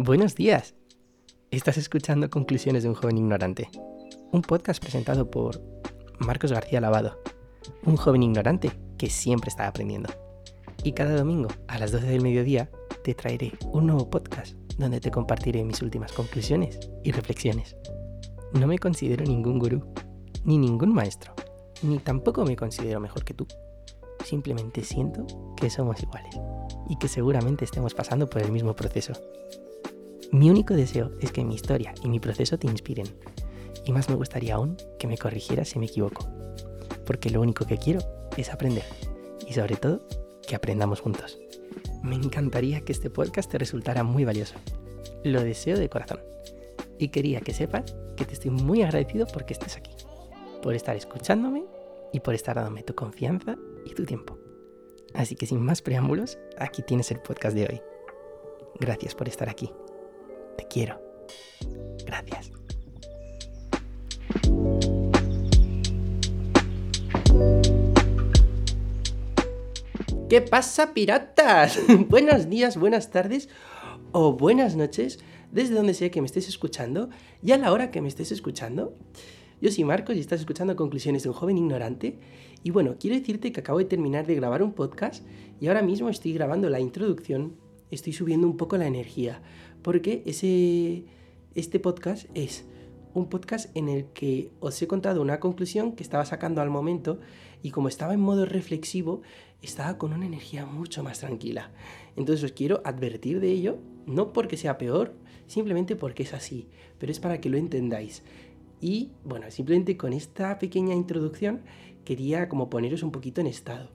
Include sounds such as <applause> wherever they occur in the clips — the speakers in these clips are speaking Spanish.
Buenos días. Estás escuchando Conclusiones de un joven ignorante, un podcast presentado por Marcos García Lavado, un joven ignorante que siempre está aprendiendo. Y cada domingo a las 12 del mediodía te traeré un nuevo podcast donde te compartiré mis últimas conclusiones y reflexiones. No me considero ningún gurú, ni ningún maestro, ni tampoco me considero mejor que tú. Simplemente siento que somos iguales y que seguramente estemos pasando por el mismo proceso. Mi único deseo es que mi historia y mi proceso te inspiren. Y más me gustaría aún que me corrigieras si me equivoco. Porque lo único que quiero es aprender. Y sobre todo, que aprendamos juntos. Me encantaría que este podcast te resultara muy valioso. Lo deseo de corazón. Y quería que sepas que te estoy muy agradecido porque estés aquí. Por estar escuchándome y por estar dándome tu confianza y tu tiempo. Así que sin más preámbulos, aquí tienes el podcast de hoy. Gracias por estar aquí. Te quiero. Gracias. ¿Qué pasa, piratas? <laughs> Buenos días, buenas tardes o buenas noches, desde donde sea que me estés escuchando y a la hora que me estés escuchando. Yo soy Marcos y estás escuchando Conclusiones de un joven ignorante. Y bueno, quiero decirte que acabo de terminar de grabar un podcast y ahora mismo estoy grabando la introducción, estoy subiendo un poco la energía, porque ese, este podcast es un podcast en el que os he contado una conclusión que estaba sacando al momento y como estaba en modo reflexivo, estaba con una energía mucho más tranquila. Entonces os quiero advertir de ello, no porque sea peor, simplemente porque es así, pero es para que lo entendáis. Y bueno, simplemente con esta pequeña introducción quería como poneros un poquito en estado.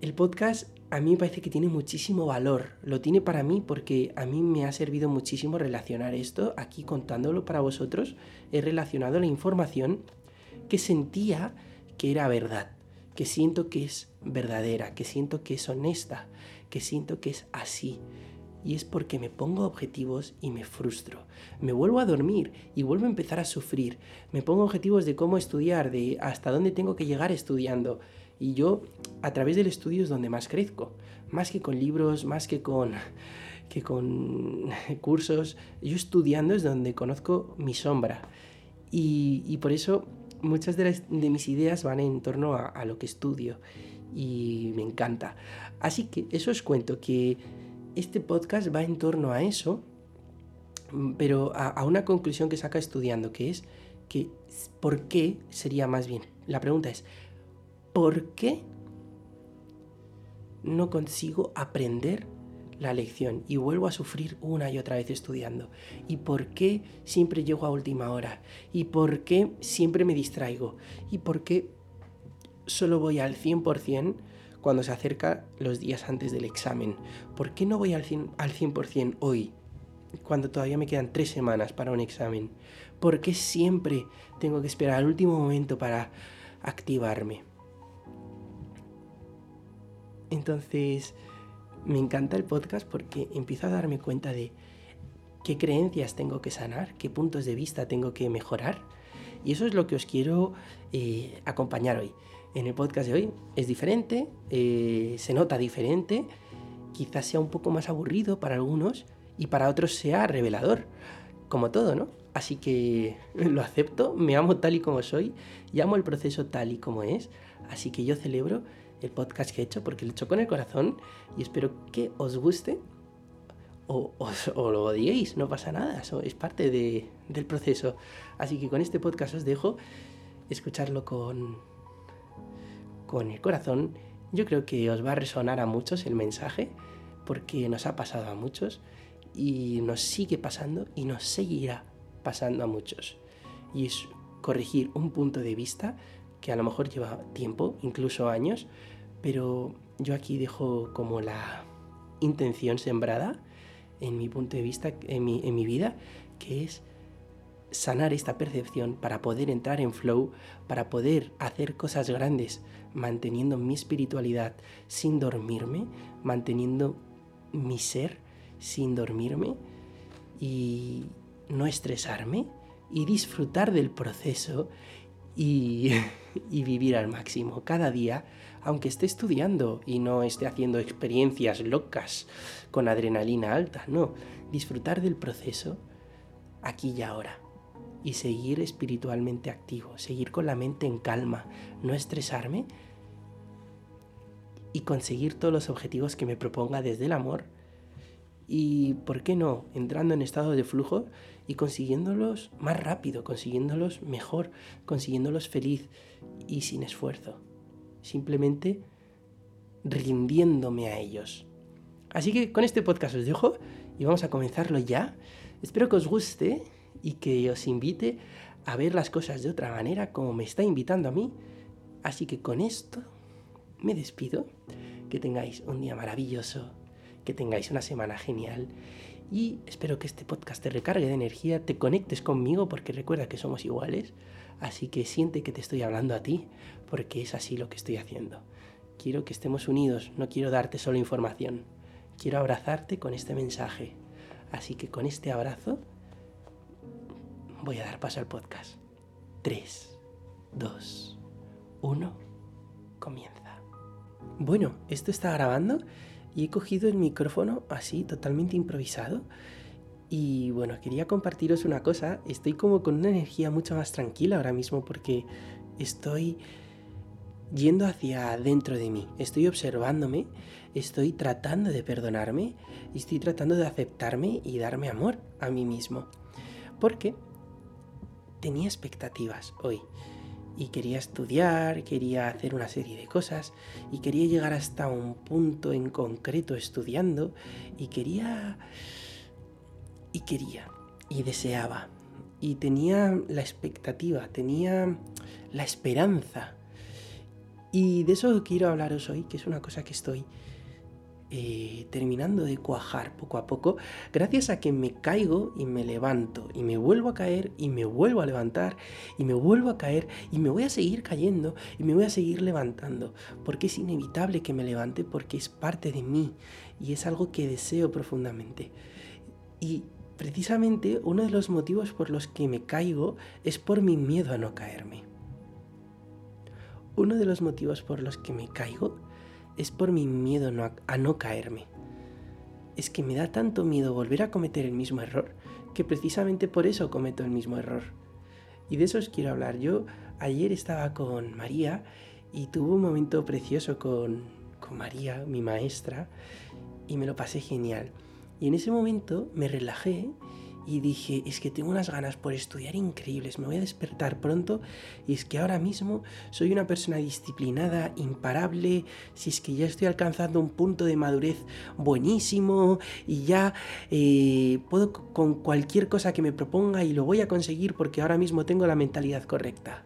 El podcast a mí me parece que tiene muchísimo valor. Lo tiene para mí porque a mí me ha servido muchísimo relacionar esto. Aquí contándolo para vosotros, he relacionado la información que sentía que era verdad, que siento que es verdadera, que siento que es honesta, que siento que es así. Y es porque me pongo objetivos y me frustro. Me vuelvo a dormir y vuelvo a empezar a sufrir. Me pongo objetivos de cómo estudiar, de hasta dónde tengo que llegar estudiando. Y yo a través del estudio es donde más crezco, más que con libros, más que con, que con <laughs> cursos. Yo estudiando es donde conozco mi sombra. Y, por eso muchas de, mis ideas van en torno a, lo que estudio y me encanta. Así que eso os cuento que este podcast va en torno a eso, pero a, a una conclusión que saca estudiando, que es que ¿por qué sería más bien? La pregunta es, ¿por qué no consigo aprender la lección y vuelvo a sufrir una y otra vez estudiando? ¿Y por qué siempre llego a última hora? ¿Y por qué siempre me distraigo? ¿Y por qué solo voy al 100% cuando se acerca los días antes del examen? ¿Por qué no voy al 100%, al 100 hoy? Cuando todavía me quedan tres semanas para un examen. ¿Por qué siempre tengo que esperar al último momento para activarme? Entonces, me encanta el podcast porque empiezo a darme cuenta de qué creencias tengo que sanar, qué puntos de vista tengo que mejorar. Y eso es lo que os quiero eh, acompañar hoy. En el podcast de hoy es diferente, eh, se nota diferente, quizás sea un poco más aburrido para algunos y para otros sea revelador, como todo, ¿no? Así que <laughs> lo acepto, me amo tal y como soy, y amo el proceso tal y como es, así que yo celebro el podcast que he hecho porque lo he hecho con el corazón y espero que os guste o, lo odiéis, no pasa nada, eso es parte del proceso. Así que con este podcast os dejo escucharlo con, con el corazón. Yo creo que os va a resonar a muchos el mensaje porque nos ha pasado a muchos y nos sigue pasando y nos seguirá pasando a muchos. Y es corregir un punto de vista que a lo mejor lleva tiempo, incluso años, pero yo aquí dejo como la intención sembrada en mi punto de vista, en mi, en mi vida, que es sanar esta percepción para poder entrar en flow, para poder hacer cosas grandes, manteniendo mi espiritualidad sin dormirme, manteniendo mi ser sin dormirme y no estresarme y disfrutar del proceso y, <laughs> y vivir al máximo cada día, aunque esté estudiando y no esté haciendo experiencias locas con adrenalina alta, no, disfrutar del proceso aquí y ahora y seguir espiritualmente activo, seguir con la mente en calma, no estresarme y conseguir todos los objetivos que me proponga desde el amor y, ¿por qué no?, entrando en estado de flujo y consiguiéndolos más rápido, consiguiéndolos mejor, consiguiéndolos feliz y sin esfuerzo. Simplemente rindiéndome a ellos. Así que con este podcast os dejo y vamos a comenzarlo ya. Espero que os guste y que os invite a ver las cosas de otra manera como me está invitando a mí. Así que con esto me despido. Que tengáis un día maravilloso, que tengáis una semana genial y espero que este podcast te recargue de energía, te conectes conmigo porque recuerda que somos iguales, así que siente que te estoy hablando a ti porque es así lo que estoy haciendo. Quiero que estemos unidos, no quiero darte solo información, quiero abrazarte con este mensaje. Así que con este abrazo voy a dar paso al podcast. 3, 2, 1, comienza. Bueno, esto está grabando y he cogido el micrófono así, totalmente improvisado. Y bueno, quería compartiros una cosa. Estoy como con una energía mucho más tranquila ahora mismo porque estoy yendo hacia dentro de mí. Estoy observándome, estoy tratando de perdonarme, estoy tratando de aceptarme y darme amor a mí mismo. Porque tenía expectativas hoy y quería estudiar, quería hacer una serie de cosas y quería llegar hasta un punto en concreto estudiando y quería y quería y deseaba y tenía la expectativa, tenía la esperanza. Y de eso quiero hablaros hoy, que es una cosa que estoy eh, terminando de cuajar poco a poco, gracias a que me caigo y me levanto, y me vuelvo a caer y me vuelvo a levantar, y me vuelvo a caer y me voy a seguir cayendo y me voy a seguir levantando, porque es inevitable que me levante, porque es parte de mí y es algo que deseo profundamente. Y precisamente uno de los motivos por los que me caigo es por mi miedo a no caerme. Uno de los motivos por los que me caigo es por mi miedo a no caerme. Es que me da tanto miedo volver a cometer el mismo error que precisamente por eso cometo el mismo error. Y de eso os quiero hablar. Yo ayer estaba con María y tuve un momento precioso con, con María, mi maestra, y me lo pasé genial. Y en ese momento me relajé y dije, es que tengo unas ganas por estudiar increíbles, me voy a despertar pronto y es que ahora mismo soy una persona disciplinada, imparable, si es que ya estoy alcanzando un punto de madurez buenísimo y ya eh, puedo con cualquier cosa que me proponga y lo voy a conseguir porque ahora mismo tengo la mentalidad correcta.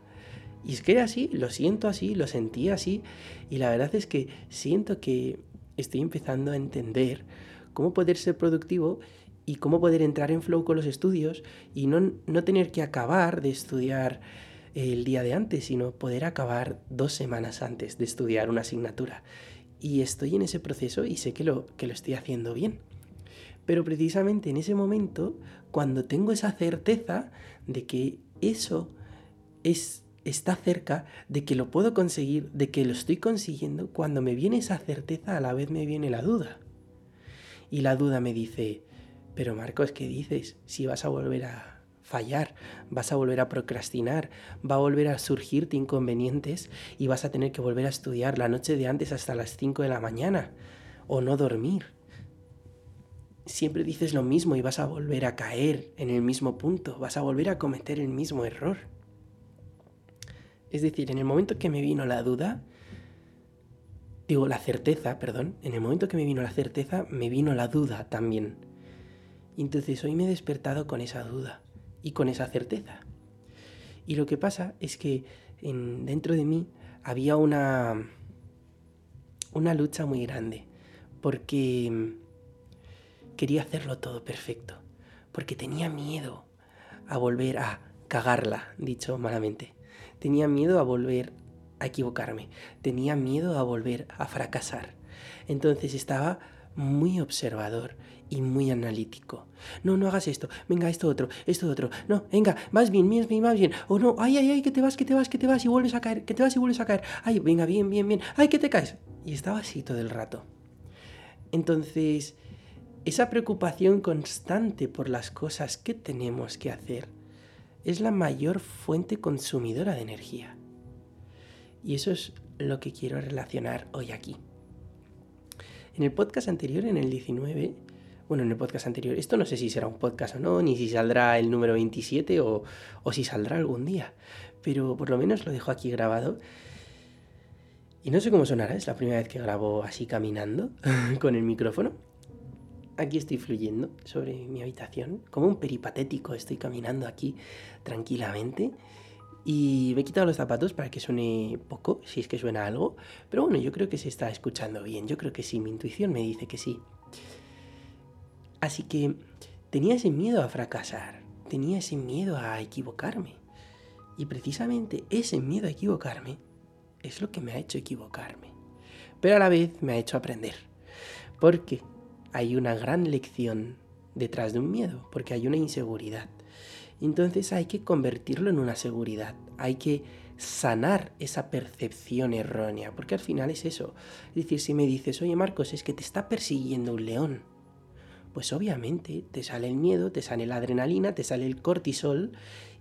Y es que era así, lo siento así, lo sentí así y la verdad es que siento que estoy empezando a entender cómo poder ser productivo y cómo poder entrar en flow con los estudios y no, no tener que acabar de estudiar el día de antes, sino poder acabar dos semanas antes de estudiar una asignatura. Y estoy en ese proceso y sé que lo, que lo estoy haciendo bien. Pero precisamente en ese momento, cuando tengo esa certeza de que eso es, está cerca, de que lo puedo conseguir, de que lo estoy consiguiendo, cuando me viene esa certeza a la vez me viene la duda. Y la duda me dice, pero Marcos, ¿qué dices? Si vas a volver a fallar, vas a volver a procrastinar, va a volver a surgirte inconvenientes y vas a tener que volver a estudiar la noche de antes hasta las 5 de la mañana o no dormir. Siempre dices lo mismo y vas a volver a caer en el mismo punto, vas a volver a cometer el mismo error. Es decir, en el momento que me vino la duda, digo la certeza, perdón, en el momento que me vino la certeza, me vino la duda también entonces hoy me he despertado con esa duda y con esa certeza. Y lo que pasa es que dentro de mí había una, una lucha muy grande, porque quería hacerlo todo perfecto, porque tenía miedo a volver a cagarla, dicho malamente. Tenía miedo a volver a equivocarme, tenía miedo a volver a fracasar. Entonces estaba muy observador y muy analítico. No, no hagas esto, venga, esto otro, esto otro. No, venga, vas bien, bien, bien, vas bien. O no, ay, ay, ay, que te vas, que te vas, que te vas y vuelves a caer, que te vas y vuelves a caer. Ay, venga, bien, bien, bien. Ay, que te caes. Y estaba así todo el rato. Entonces, esa preocupación constante por las cosas que tenemos que hacer es la mayor fuente consumidora de energía. Y eso es lo que quiero relacionar hoy aquí. En el podcast anterior, en el 19, bueno, en el podcast anterior, esto no sé si será un podcast o no, ni si saldrá el número 27 o, o si saldrá algún día, pero por lo menos lo dejo aquí grabado. Y no sé cómo sonará, es la primera vez que grabo así caminando <laughs> con el micrófono. Aquí estoy fluyendo sobre mi habitación, como un peripatético, estoy caminando aquí tranquilamente y me he quitado los zapatos para que suene poco, si es que suena algo. Pero bueno, yo creo que se está escuchando bien. Yo creo que sí, mi intuición me dice que sí. Así que tenía ese miedo a fracasar. Tenía ese miedo a equivocarme. Y precisamente ese miedo a equivocarme es lo que me ha hecho equivocarme. Pero a la vez me ha hecho aprender. Porque hay una gran lección detrás de un miedo. Porque hay una inseguridad. Entonces hay que convertirlo en una seguridad, hay que sanar esa percepción errónea, porque al final es eso. Es decir, si me dices, oye Marcos, es que te está persiguiendo un león, pues obviamente te sale el miedo, te sale la adrenalina, te sale el cortisol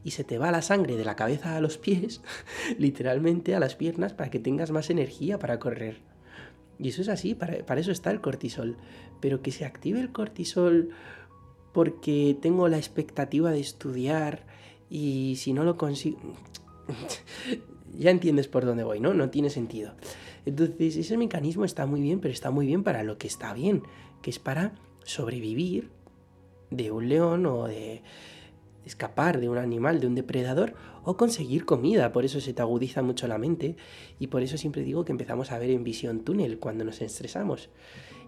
y se te va la sangre de la cabeza a los pies, <laughs> literalmente a las piernas, para que tengas más energía para correr. Y eso es así, para, para eso está el cortisol. Pero que se active el cortisol porque tengo la expectativa de estudiar y si no lo consigo... <laughs> ya entiendes por dónde voy, ¿no? No tiene sentido. Entonces, ese mecanismo está muy bien, pero está muy bien para lo que está bien, que es para sobrevivir de un león o de escapar de un animal, de un depredador o conseguir comida. Por eso se te agudiza mucho la mente y por eso siempre digo que empezamos a ver en visión túnel cuando nos estresamos.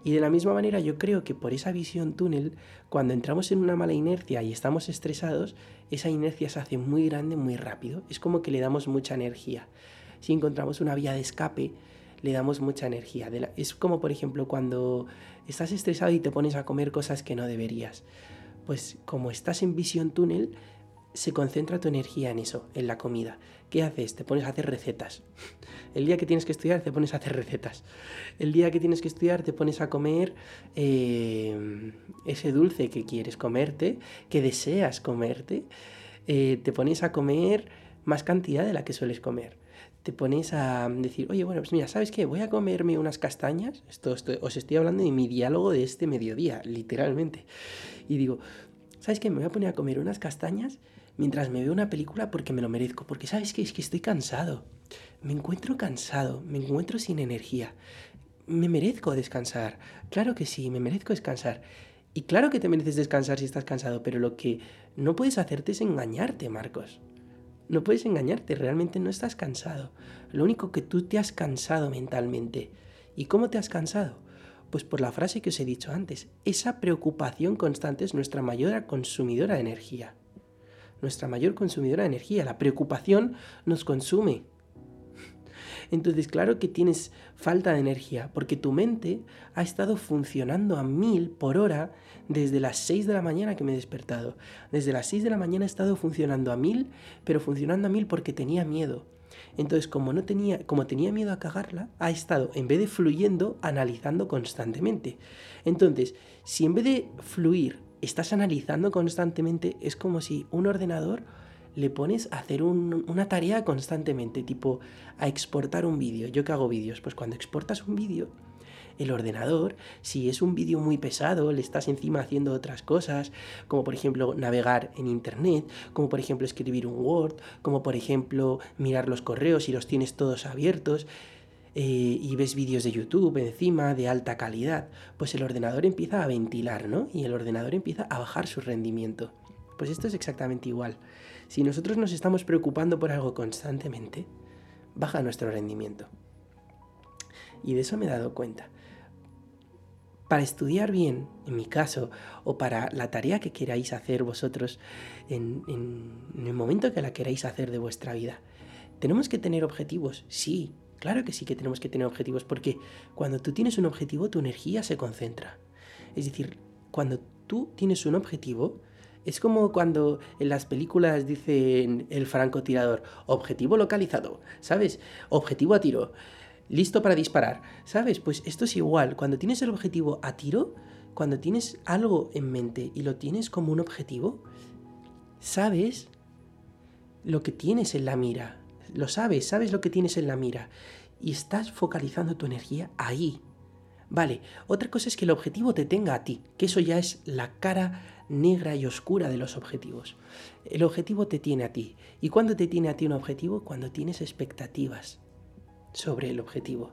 Y de la misma manera yo creo que por esa visión túnel, cuando entramos en una mala inercia y estamos estresados, esa inercia se hace muy grande muy rápido. Es como que le damos mucha energía. Si encontramos una vía de escape, le damos mucha energía. Es como por ejemplo cuando estás estresado y te pones a comer cosas que no deberías. Pues como estás en visión túnel, se concentra tu energía en eso, en la comida. ¿Qué haces? Te pones a hacer recetas. El día que tienes que estudiar te pones a hacer recetas. El día que tienes que estudiar te pones a comer eh, ese dulce que quieres comerte, que deseas comerte. Eh, te pones a comer más cantidad de la que sueles comer. Te pones a decir, oye, bueno, pues mira, ¿sabes qué? Voy a comerme unas castañas. Esto, os estoy hablando de mi diálogo de este mediodía, literalmente. Y digo, ¿sabes qué? Me voy a poner a comer unas castañas mientras me veo una película porque me lo merezco, porque sabes que es que estoy cansado, me encuentro cansado, me encuentro sin energía, me merezco descansar, claro que sí, me merezco descansar. Y claro que te mereces descansar si estás cansado, pero lo que no puedes hacerte es engañarte, Marcos. No puedes engañarte, realmente no estás cansado. Lo único que tú te has cansado mentalmente. ¿Y cómo te has cansado? Pues por la frase que os he dicho antes, esa preocupación constante es nuestra mayor consumidora de energía nuestra mayor consumidora de energía. La preocupación nos consume. Entonces, claro que tienes falta de energía, porque tu mente ha estado funcionando a mil por hora desde las 6 de la mañana que me he despertado. Desde las 6 de la mañana he estado funcionando a mil, pero funcionando a mil porque tenía miedo. Entonces, como no tenía, como tenía miedo a cagarla, ha estado, en vez de fluyendo, analizando constantemente. Entonces, si en vez de fluir estás analizando constantemente, es como si un ordenador le pones a hacer una tarea constantemente, tipo a exportar un vídeo. Yo que hago vídeos, pues cuando exportas un vídeo, el ordenador, si es un vídeo muy pesado, le estás encima haciendo otras cosas, como por ejemplo navegar en Internet, como por ejemplo escribir un Word, como por ejemplo mirar los correos y los tienes todos abiertos, eh, y ves vídeos de YouTube encima de alta calidad, pues el ordenador empieza a ventilar, ¿no? Y el ordenador empieza a bajar su rendimiento. Pues esto es exactamente igual. Si nosotros nos estamos preocupando por algo constantemente, baja nuestro rendimiento. Y de eso me he dado cuenta. Para estudiar bien, en mi caso, o para la tarea que queráis hacer vosotros en, en el momento que la queráis hacer de vuestra vida, tenemos que tener objetivos, sí, Claro que sí que tenemos que tener objetivos, porque cuando tú tienes un objetivo, tu energía se concentra. Es decir, cuando tú tienes un objetivo, es como cuando en las películas dicen el francotirador, objetivo localizado, ¿sabes? Objetivo a tiro, listo para disparar, ¿sabes? Pues esto es igual, cuando tienes el objetivo a tiro, cuando tienes algo en mente y lo tienes como un objetivo, sabes lo que tienes en la mira, lo sabes, sabes lo que tienes en la mira y estás focalizando tu energía ahí. Vale, otra cosa es que el objetivo te tenga a ti, que eso ya es la cara negra y oscura de los objetivos. El objetivo te tiene a ti. ¿Y cuándo te tiene a ti un objetivo? Cuando tienes expectativas sobre el objetivo.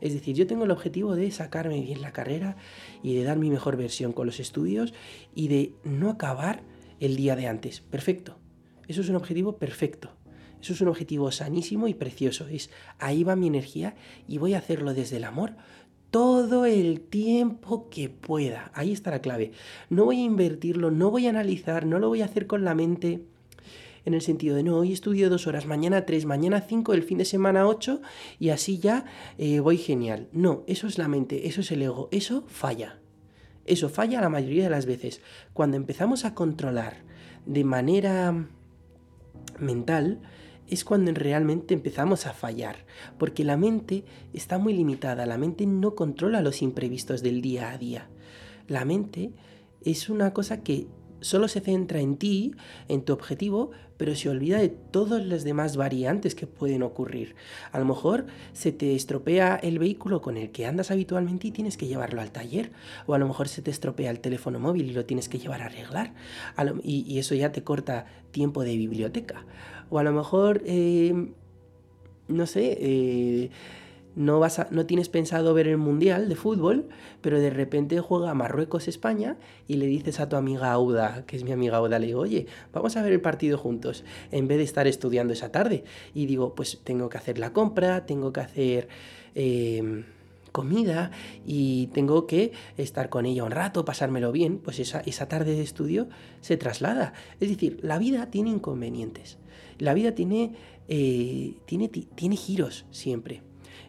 Es decir, yo tengo el objetivo de sacarme bien la carrera y de dar mi mejor versión con los estudios y de no acabar el día de antes. Perfecto. Eso es un objetivo perfecto. Eso es un objetivo sanísimo y precioso. Es ahí va mi energía y voy a hacerlo desde el amor todo el tiempo que pueda. Ahí está la clave. No voy a invertirlo, no voy a analizar, no lo voy a hacer con la mente en el sentido de no, hoy estudio dos horas, mañana tres, mañana cinco, el fin de semana ocho y así ya eh, voy genial. No, eso es la mente, eso es el ego, eso falla. Eso falla la mayoría de las veces. Cuando empezamos a controlar de manera mental, es cuando realmente empezamos a fallar, porque la mente está muy limitada, la mente no controla los imprevistos del día a día. La mente es una cosa que solo se centra en ti, en tu objetivo, pero se olvida de todas las demás variantes que pueden ocurrir. A lo mejor se te estropea el vehículo con el que andas habitualmente y tienes que llevarlo al taller, o a lo mejor se te estropea el teléfono móvil y lo tienes que llevar a arreglar, y, eso ya te corta tiempo de biblioteca. O a lo mejor, eh, no sé, eh, no, vas no tienes pensado ver el Mundial de fútbol, pero de repente juega Marruecos-España y le dices a tu amiga Auda, que es mi amiga Auda, le digo, oye, vamos a ver el partido juntos, en vez de estar estudiando esa tarde. Y digo, pues tengo que hacer la compra, tengo que hacer... Em, comida y tengo que estar con ella un rato, pasármelo bien, pues esa, esa tarde de estudio se traslada. Es decir, la vida tiene inconvenientes. La vida tiene, eh, tiene, tiene giros siempre.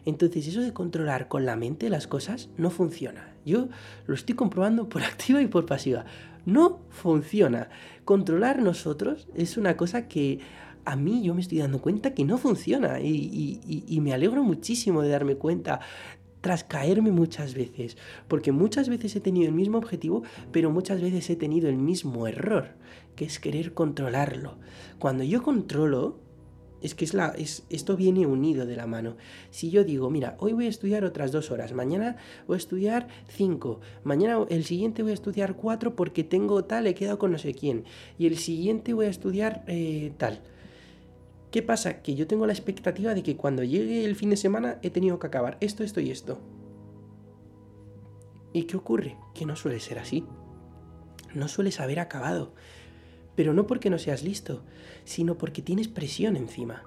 Entonces eso de controlar con la mente las cosas no funciona. Yo lo estoy comprobando por <laughs> activa y por pasiva. No funciona. Controlar nosotros es una cosa que a mí yo me estoy dando cuenta que no funciona y, me alegro muchísimo de darme cuenta tras caerme muchas veces, porque muchas veces he tenido el mismo objetivo, pero muchas veces he tenido el mismo error, que es querer controlarlo. Cuando yo controlo, es que es la, es, esto viene unido de la mano. Si yo digo, mira, hoy voy a estudiar otras dos horas, mañana voy a estudiar cinco, mañana el siguiente voy a estudiar cuatro porque tengo tal, he quedado con no sé quién, y el siguiente voy a estudiar eh, tal. ¿Qué pasa? Que yo tengo la expectativa de que cuando llegue el fin de semana he tenido que acabar esto, esto y esto. ¿Y qué ocurre? Que no suele ser así. No sueles haber acabado. Pero no porque no seas listo, sino porque tienes presión encima.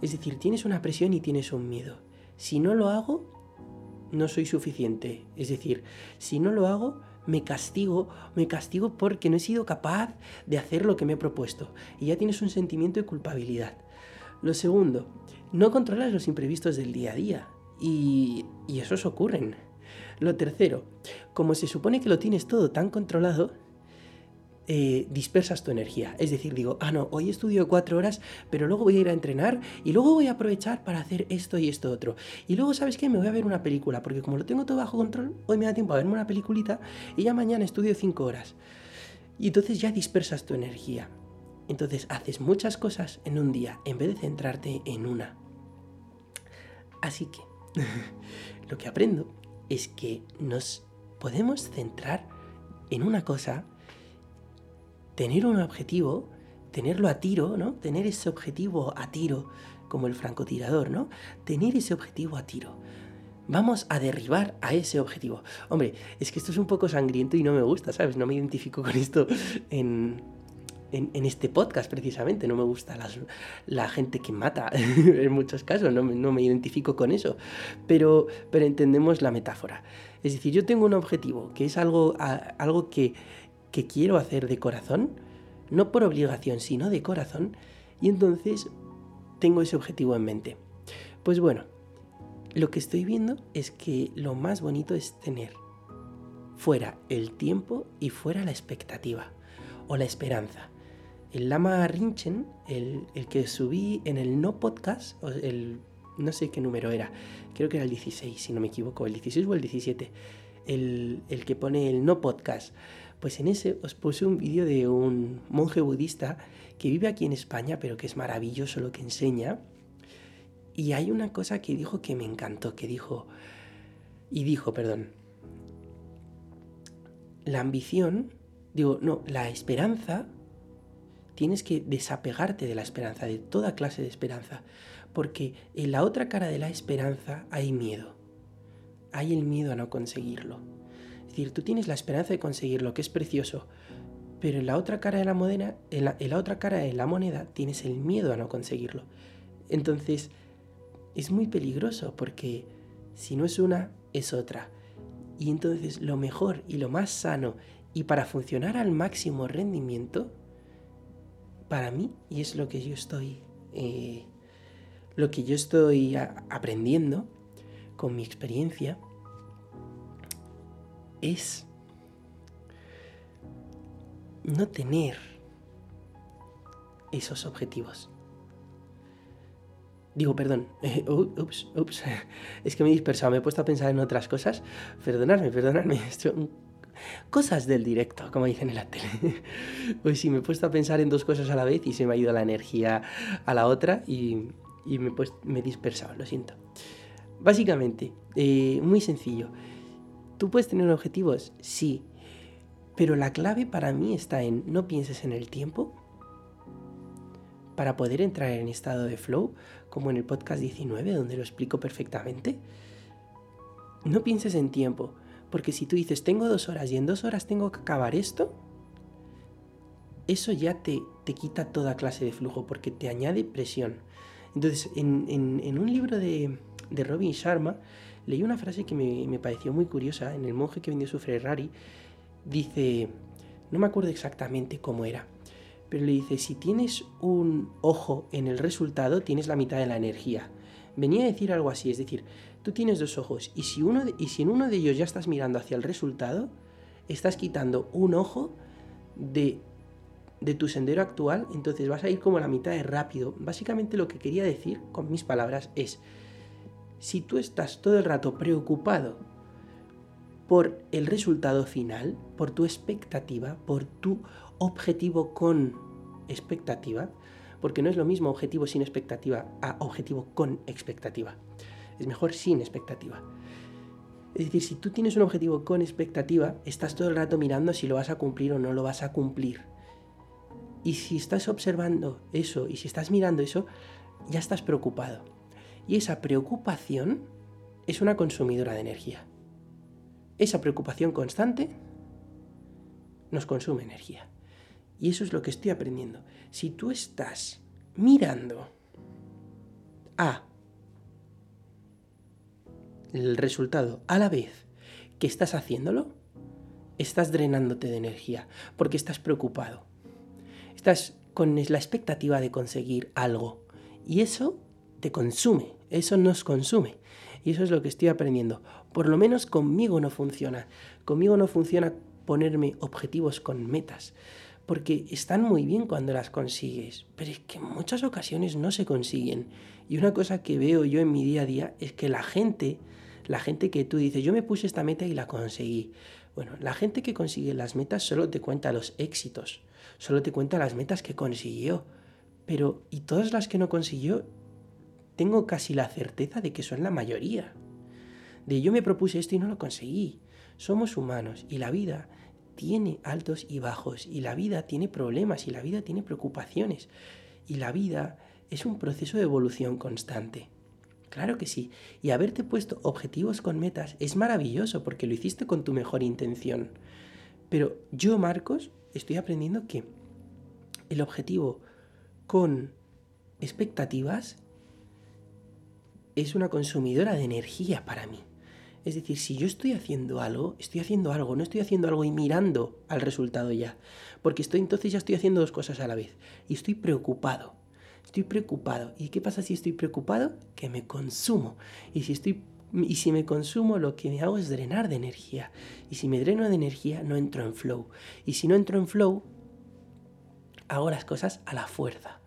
Es decir, tienes una presión y tienes un miedo. Si no lo hago, no soy suficiente. Es decir, si no lo hago, me castigo, me castigo porque no he sido capaz de hacer lo que me he propuesto. Y ya tienes un sentimiento de culpabilidad. Lo segundo, no controlas los imprevistos del día a día. Y, esos ocurren. Lo tercero, como se supone que lo tienes todo tan controlado, eh, dispersas tu energía. Es decir, digo, ah, no, hoy estudio cuatro horas, pero luego voy a ir a entrenar y luego voy a aprovechar para hacer esto y esto otro. Y luego, ¿sabes qué? Me voy a ver una película, porque como lo tengo todo bajo control, hoy me da tiempo a verme una peliculita y ya mañana estudio cinco horas. Y entonces ya dispersas tu energía. Entonces haces muchas cosas en un día en vez de centrarte en una. Así que <laughs> lo que aprendo es que nos podemos centrar en una cosa tener un objetivo, tenerlo a tiro, ¿no? Tener ese objetivo a tiro, como el francotirador, ¿no? Tener ese objetivo a tiro. Vamos a derribar a ese objetivo. Hombre, es que esto es un poco sangriento y no me gusta, ¿sabes? No me identifico con esto en, en, este podcast precisamente. No me gusta la gente que mata <laughs> en muchos casos, no, no, me identifico con eso. Pero, pero entendemos la metáfora. Es decir, yo tengo un objetivo, que es algo, algo que que quiero hacer de corazón, no por obligación, sino de corazón, y entonces tengo ese objetivo en mente. Pues bueno, lo que estoy viendo es que lo más bonito es tener fuera el tiempo y fuera la expectativa o la esperanza. El Lama Rinchen, el, que subí en el no podcast, el, no sé qué número era, creo que era el 16, si no me equivoco, el 16 o el 17, el, el que pone el no podcast, pues en ese os puse un vídeo de un monje budista que vive aquí en España, pero que es maravilloso lo que enseña. Y hay una cosa que dijo que me encantó, que dijo, y dijo, perdón, la ambición, digo, no, la esperanza, tienes que desapegarte de la esperanza, de toda clase de esperanza, porque en la otra cara de la esperanza hay miedo, hay el miedo a no conseguirlo. Es decir, tú tienes la esperanza de conseguir lo que es precioso, pero en la otra cara de la moneda, tienes el miedo a no conseguirlo. Entonces, es muy peligroso porque si no es una, es otra. Y entonces lo mejor y lo más sano y para funcionar al máximo rendimiento, para mí, y es lo que yo estoy, eh, lo que yo estoy aprendiendo con mi experiencia, es no tener esos objetivos. Digo, perdón, <laughs> ups, ups, <laughs> es que me he dispersado, me he puesto a pensar en otras cosas. Perdonadme, perdonadme. <laughs> Cosas del directo, como dicen en la tele. Pues sí, me he puesto a pensar en dos cosas a la vez y se me ha ido la energía a la otra y, me, me, he dispersado, lo siento. Básicamente, eh, muy sencillo. ¿Tú puedes tener objetivos? Sí. Pero la clave para mí está en no pienses en el tiempo. Para poder entrar en estado de flow, como en el podcast 19, donde lo explico perfectamente. No pienses en tiempo. Porque si tú dices, tengo dos horas y en dos horas tengo que acabar esto, eso ya te, te quita toda clase de flujo porque te añade presión. Entonces, en, en un libro de, de Robin Sharma, leí una frase que me, pareció muy curiosa en El monje que vendió su Ferrari. Dice, no me acuerdo exactamente cómo era, pero le dice, si tienes un ojo en el resultado, tienes la mitad de la energía. Venía a decir algo así, es decir, tú tienes dos ojos y si, uno y si en uno de ellos ya estás mirando hacia el resultado, estás quitando un ojo de, de tu sendero actual, entonces vas a ir como la mitad de rápido. Básicamente lo que quería decir con mis palabras es, si tú estás todo el rato preocupado por el resultado final, por tu expectativa, por tu objetivo con expectativa, porque no es lo mismo objetivo sin expectativa a objetivo con expectativa. Es mejor sin expectativa. Es decir, si tú tienes un objetivo con expectativa, estás todo el rato mirando si lo vas a cumplir o no lo vas a cumplir. Y si estás observando eso y si estás mirando eso, ya estás preocupado. Y esa preocupación es una consumidora de energía. Esa preocupación constante nos consume energía. Y eso es lo que estoy aprendiendo. Si tú estás mirando a el resultado a la vez que estás haciéndolo, estás drenándote de energía porque estás preocupado. Estás con la expectativa de conseguir algo. Y eso te consume, eso nos consume. Y eso es lo que estoy aprendiendo. Por lo menos conmigo no funciona. Conmigo no funciona ponerme objetivos con metas. Porque están muy bien cuando las consigues, pero es que en muchas ocasiones no se consiguen. Y una cosa que veo yo en mi día a día es que la gente, la gente que tú dices, yo me puse esta meta y la conseguí. Bueno, la gente que consigue las metas solo te cuenta los éxitos, solo te cuenta las metas que consiguió. Pero, ¿y todas las que no consiguió? Tengo casi la certeza de que son la mayoría. De yo me propuse esto y no lo conseguí. Somos humanos y la vida tiene altos y bajos y la vida tiene problemas y la vida tiene preocupaciones y la vida es un proceso de evolución constante. Claro que sí. Y haberte puesto objetivos con metas es maravilloso porque lo hiciste con tu mejor intención. Pero yo, Marcos, estoy aprendiendo que el objetivo con expectativas es una consumidora de energía para mí. Es decir, si yo estoy haciendo algo, estoy haciendo algo, no estoy haciendo algo y mirando al resultado ya. Porque estoy entonces ya estoy haciendo dos cosas a la vez. Y estoy preocupado. Estoy preocupado. ¿Y qué pasa si estoy preocupado? Que me consumo. Y si estoy y si me consumo, lo que me hago es drenar de energía. Y si me dreno de energía, no entro en flow. Y si no entro en flow, hago las cosas a la fuerza.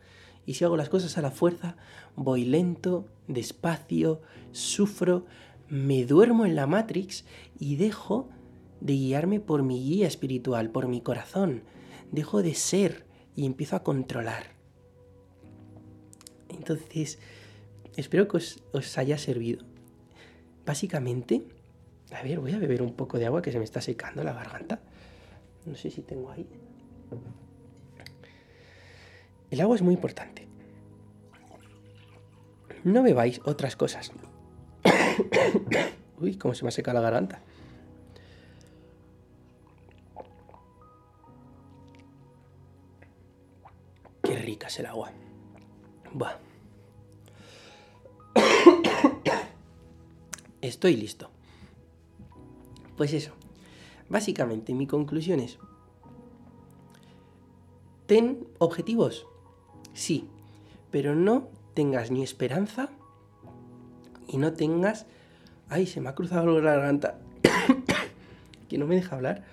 Y si hago las cosas a la fuerza, voy lento, despacio, sufro, me duermo en la Matrix y dejo de guiarme por mi guía espiritual, por mi corazón. Dejo de ser y empiezo a controlar. Entonces, espero que os, haya servido. Básicamente, a ver, voy a beber un poco de agua que se me está secando la garganta. No sé si tengo ahí. El agua es muy importante. No bebáis otras cosas. <coughs> Uy, cómo se me ha secado la garganta. Qué rica es el agua. Buah. <coughs> Estoy listo. Pues eso. Básicamente mi conclusión es, ten objetivos, sí, pero no tengas ni esperanza y no tengas... Ay, se me ha cruzado la garganta. <coughs> que no me deja hablar.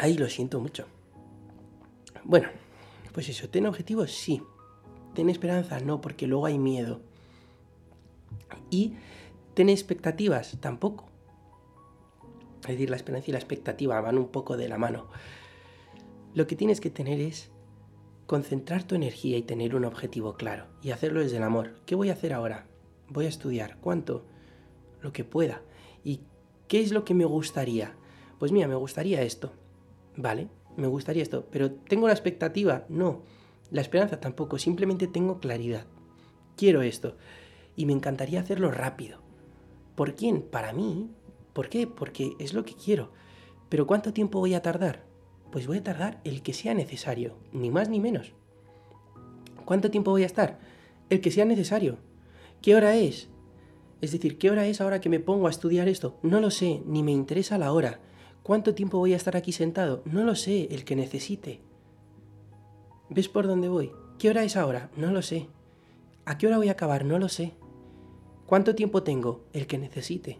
Ay, lo siento mucho. Bueno, pues eso, ten objetivos, sí. Ten esperanza, no, porque luego hay miedo. Y ten expectativas, tampoco. Es decir, la esperanza y la expectativa van un poco de la mano. Lo que tienes que tener es concentrar tu energía y tener un objetivo claro y hacerlo desde el amor. ¿Qué voy a hacer ahora? Voy a estudiar. ¿Cuánto? Lo que pueda. ¿Y qué es lo que me gustaría? Pues mira, me gustaría esto. Vale, me gustaría esto. Pero ¿tengo la expectativa? No. La esperanza tampoco. Simplemente tengo claridad. Quiero esto. Y me encantaría hacerlo rápido. ¿Por quién? Para mí. ¿Por qué? Porque es lo que quiero. Pero ¿cuánto tiempo voy a tardar? Pues voy a tardar el que sea necesario, ni más ni menos. ¿Cuánto tiempo voy a estar? El que sea necesario. ¿Qué hora es? Es decir, ¿qué hora es ahora que me pongo a estudiar esto? No lo sé, ni me interesa la hora. ¿Cuánto tiempo voy a estar aquí sentado? No lo sé, el que necesite. ¿Ves por dónde voy? ¿Qué hora es ahora? No lo sé. ¿A qué hora voy a acabar? No lo sé. ¿Cuánto tiempo tengo? El que necesite.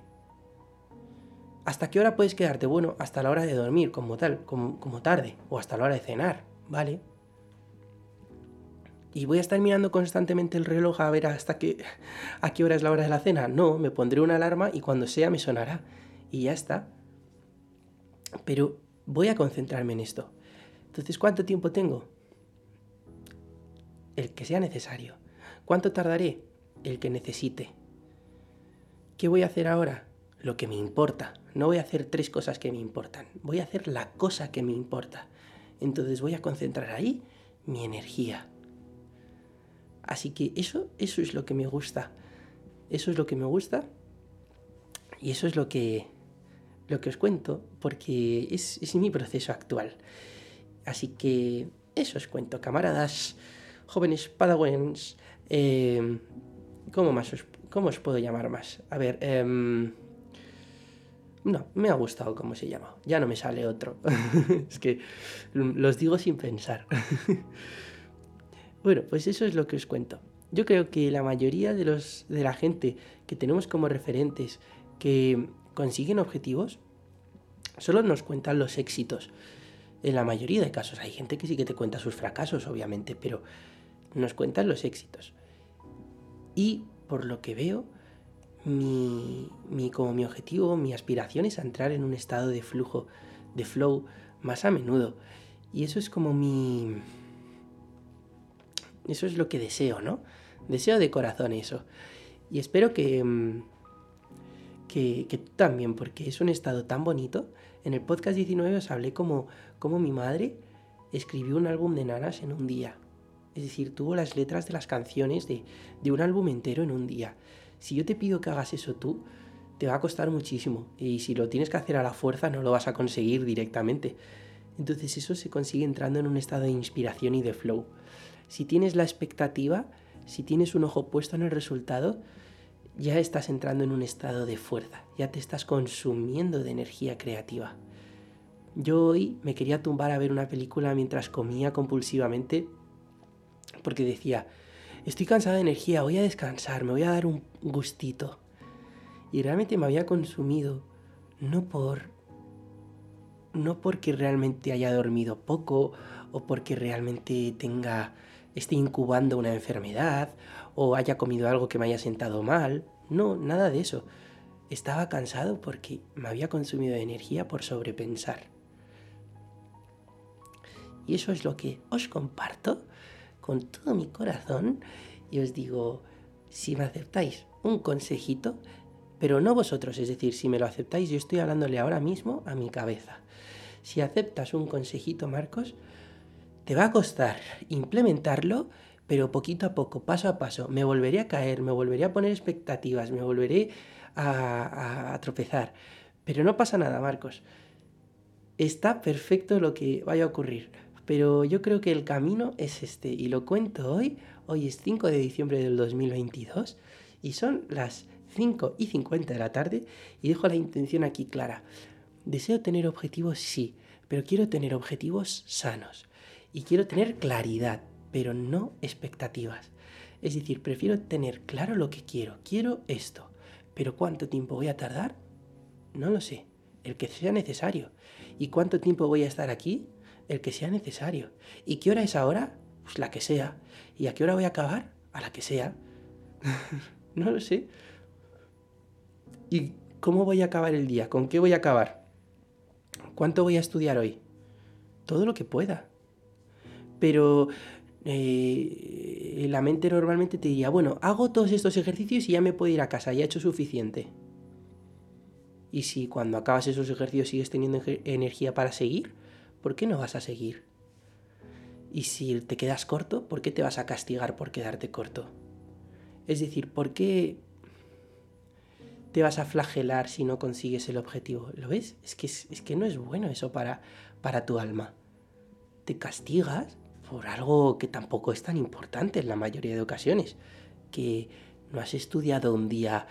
¿Hasta qué hora puedes quedarte? Bueno, hasta la hora de dormir, como tal, como, tarde, o hasta la hora de cenar, ¿vale? ¿Y voy a estar mirando constantemente el reloj a ver hasta qué, <laughs> a qué hora es la hora de la cena? No, me pondré una alarma y cuando sea me sonará. Y ya está. Pero voy a concentrarme en esto. Entonces, ¿cuánto tiempo tengo? El que sea necesario. ¿Cuánto tardaré? El que necesite. ¿Qué voy a hacer ahora? Lo que me importa. No voy a hacer tres cosas que me importan. Voy a hacer la cosa que me importa. Entonces voy a concentrar ahí mi energía. Así que eso, eso es lo que me gusta. Eso es lo que me gusta. Y eso es lo que, lo que os cuento, porque es, mi proceso actual. Así que eso os cuento, camaradas, jóvenes padawans. Eh, ¿cómo, más os, ¿Cómo os puedo llamar más? A ver, eh, no, me ha gustado cómo se llama. Ya no me sale otro. <laughs> es que los digo sin pensar. bueno, pues eso es lo que os cuento. Yo creo que la mayoría de, los, de la gente que tenemos como referentes que consiguen objetivos, solo nos cuentan los éxitos. En la mayoría de casos hay gente que sí que te cuenta sus fracasos, obviamente, pero nos cuentan los éxitos. Y por lo que veo, mi, mi, como mi objetivo, mi aspiración es entrar en un estado de flujo, de flow más a menudo. Y eso es como mi... Eso es lo que deseo, ¿no? Deseo de corazón eso. Y espero que, mm, que, que tú también, porque es un estado tan bonito. En el podcast 19 os hablé como, como mi madre escribió un álbum de nanas en un día. Es decir, tuvo las letras de las canciones de, de un álbum entero en un día. Si yo te pido que hagas eso tú, te va a costar muchísimo. Y si lo tienes que hacer a la fuerza, no lo vas a conseguir directamente. Entonces eso se consigue entrando en un estado de inspiración y de flow. Si tienes la expectativa, si tienes un ojo puesto en el resultado, ya estás entrando en un estado de fuerza, ya te estás consumiendo de energía creativa. Yo hoy me quería tumbar a ver una película mientras comía compulsivamente porque decía, estoy cansado de energía, voy a descansar, me voy a dar un gustito. Y realmente me había consumido, no por... no porque realmente haya dormido poco o porque realmente tenga esté incubando una enfermedad o haya comido algo que me haya sentado mal. No, nada de eso. Estaba cansado porque me había consumido energía por sobrepensar. Y eso es lo que os comparto con todo mi corazón y os digo, si me aceptáis un consejito, pero no vosotros, es decir, si me lo aceptáis, yo estoy hablándole ahora mismo a mi cabeza. Si aceptas un consejito, Marcos, te va a costar implementarlo, pero poquito a poco, paso a paso, me volveré a caer, me volveré a poner expectativas, me volveré a, tropezar. Pero no pasa nada, Marcos. Está perfecto lo que vaya a ocurrir. Pero yo creo que el camino es este. Y lo cuento hoy. Hoy es 5 de diciembre del 2022. Y son las 5 y 50 de la tarde. Y dejo la intención aquí clara. Deseo tener objetivos, sí. Pero quiero tener objetivos sanos y quiero tener claridad, pero no expectativas. Es decir, prefiero tener claro lo que quiero. Quiero esto. Pero ¿cuánto tiempo voy a tardar? No lo sé. El que sea necesario. ¿Y cuánto tiempo voy a estar aquí? El que sea necesario. ¿Y qué hora es ahora? Pues la que sea. ¿Y a qué hora voy a acabar? A la que sea. <laughs> no lo sé. ¿Y cómo voy a acabar el día? ¿Con qué voy a acabar? ¿Cuánto voy a estudiar hoy? Todo lo que pueda. Pero eh, la mente normalmente te diría, bueno, hago todos estos ejercicios y ya me puedo ir a casa, ya he hecho suficiente. Y si cuando acabas esos ejercicios sigues teniendo energía para seguir, ¿por qué no vas a seguir? Y si te quedas corto, ¿por qué te vas a castigar por quedarte corto? Es decir, ¿por qué te vas a flagelar si no consigues el objetivo? ¿Lo ves? Es que, es que no es bueno eso para, para tu alma. Te castigas por algo que tampoco es tan importante en la mayoría de ocasiones, que no has estudiado un día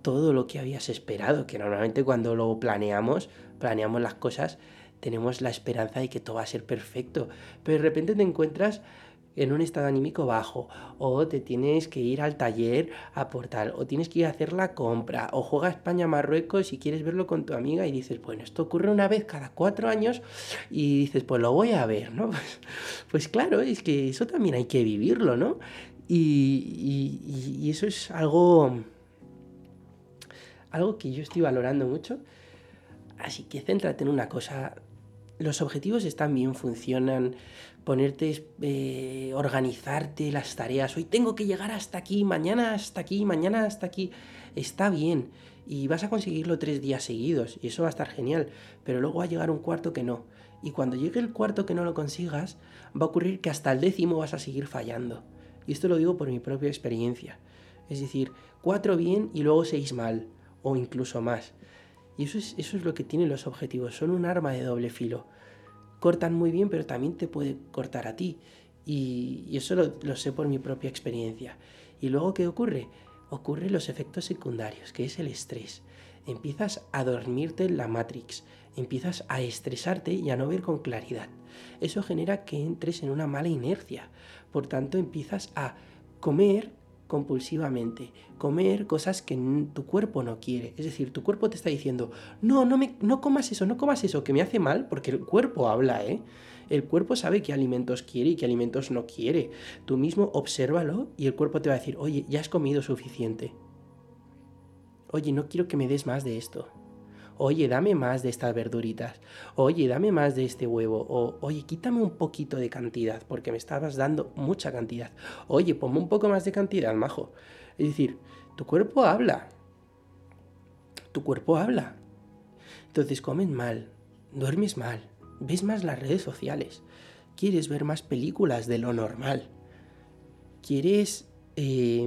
todo lo que habías esperado, que normalmente cuando lo planeamos, planeamos las cosas, tenemos la esperanza de que todo va a ser perfecto, pero de repente te encuentras en un estado anímico bajo, o te tienes que ir al taller a portal, o tienes que ir a hacer la compra, o juega España-Marruecos y quieres verlo con tu amiga y dices, bueno, esto ocurre una vez cada cuatro años y dices, pues lo voy a ver, ¿no? <laughs> Pues, pues claro, es que eso también hay que vivirlo, ¿no? Y, y eso es algo, algo que yo estoy valorando mucho. Así que céntrate en una cosa, los objetivos están bien, funcionan, ponerte, eh, organizarte las tareas, hoy tengo que llegar hasta aquí, mañana hasta aquí, mañana hasta aquí, está bien y vas a conseguirlo tres días seguidos y eso va a estar genial, pero luego va a llegar un cuarto que no. Y cuando llegue el cuarto que no lo consigas, va a ocurrir que hasta el décimo vas a seguir fallando. Y esto lo digo por mi propia experiencia. Es decir, cuatro bien y luego seis mal, o incluso más. Y eso es, eso es lo que tienen los objetivos, son un arma de doble filo. Cortan muy bien, pero también te puede cortar a ti. Y, eso lo, sé por mi propia experiencia. Y luego, ¿qué ocurre? Ocurren los efectos secundarios, que es el estrés. Empiezas a dormirte en la Matrix, empiezas a estresarte y a no ver con claridad. Eso genera que entres en una mala inercia. Por tanto, empiezas a comer compulsivamente, comer cosas que tu cuerpo no quiere. Es decir, tu cuerpo te está diciendo, no, no, me, no comas eso, no comas eso, que me hace mal, porque el cuerpo habla, ¿eh? El cuerpo sabe qué alimentos quiere y qué alimentos no quiere. Tú mismo obsérvalo y el cuerpo te va a decir, oye, ya has comido suficiente. Oye, no quiero que me des más de esto oye, dame más de estas verduritas, oye, dame más de este huevo, o oye, quítame un poquito de cantidad, porque me estabas dando mucha cantidad, oye, ponme un poco más de cantidad, majo. Es decir, tu cuerpo habla, tu cuerpo habla. Entonces comes mal, duermes mal, ves más las redes sociales, quieres ver más películas de lo normal, quieres eh,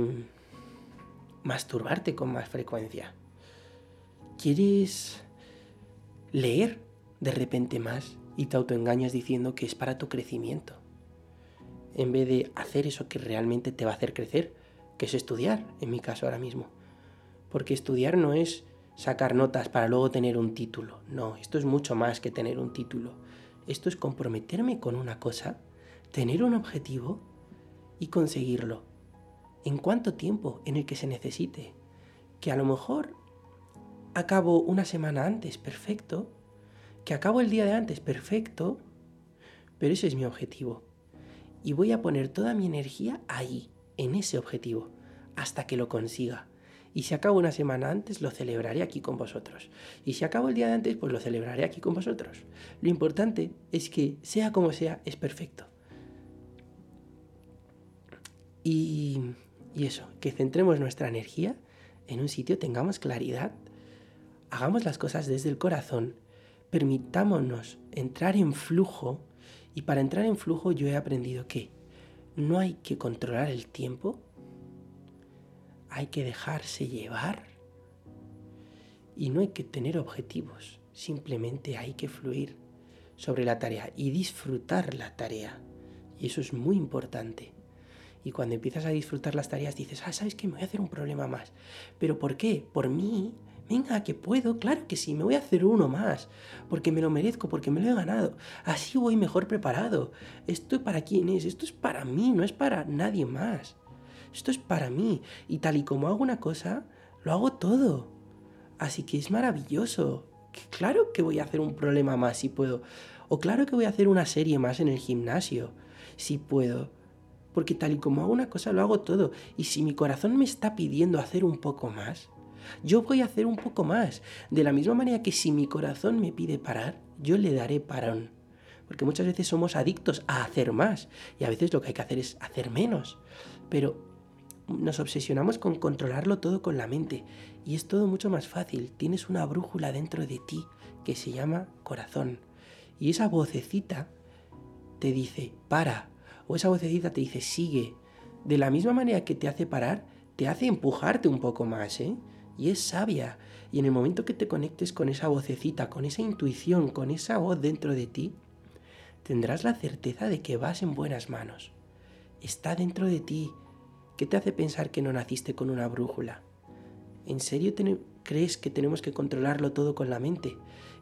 masturbarte con más frecuencia, quieres leer de repente más y te autoengañas diciendo que es para tu crecimiento. En vez de hacer eso que realmente te va a hacer crecer, que es estudiar, en mi caso ahora mismo. Porque estudiar no es sacar notas para luego tener un título. No, esto es mucho más que tener un título. Esto es comprometerme con una cosa, tener un objetivo y conseguirlo. ¿En cuánto tiempo? En el que se necesite. Que a lo mejor acabo una semana antes, perfecto. Que acabo el día de antes, perfecto. Pero ese es mi objetivo. Y voy a poner toda mi energía ahí, en ese objetivo, hasta que lo consiga. Y si acabo una semana antes, lo celebraré aquí con vosotros. Y si acabo el día de antes, pues lo celebraré aquí con vosotros. Lo importante es que, sea como sea, es perfecto. Y, y eso, que centremos nuestra energía en un sitio, tengamos claridad, hagamos las cosas desde el corazón, permitámonos entrar en flujo. Y para entrar en flujo yo he aprendido que no hay que controlar el tiempo, hay que dejarse llevar y no hay que tener objetivos, simplemente hay que fluir sobre la tarea y disfrutar la tarea. Y eso es muy importante. Y cuando empiezas a disfrutar las tareas dices, ah, ¿sabes qué? Me voy a hacer un problema más. ¿Pero por qué? ¿Por mí? Venga, que puedo, claro que sí, me voy a hacer uno más, porque me lo merezco, porque me lo he ganado. Así voy mejor preparado. Esto para quién es, esto es para mí, no es para nadie más esto es para mí. Y tal y como hago una cosa, lo hago todo. Así que es maravilloso. claro que voy a hacer un problema más si puedo. O claro que voy a hacer una serie más en el gimnasio, si puedo. Porque tal y como hago una cosa, lo hago todo. Y si mi corazón me está pidiendo hacer un poco más, yo voy a hacer un poco más. De la misma manera que si mi corazón me pide parar, yo le daré parón. Porque muchas veces somos adictos a hacer más. Y a veces lo que hay que hacer es hacer menos. Pero nos obsesionamos con controlarlo todo con la mente y es todo mucho más fácil. Tienes una brújula dentro de ti que se llama corazón y esa vocecita te dice para o esa vocecita te dice sigue. De la misma manera que te hace parar, te hace empujarte un poco más, ¿eh? Y es sabia. Y en el momento que te conectes con esa vocecita, con esa intuición, con esa voz dentro de ti, tendrás la certeza de que vas en buenas manos. Está dentro de ti, ¿Qué te hace pensar que no naciste con una brújula? ¿En serio crees que tenemos que controlarlo todo con la mente?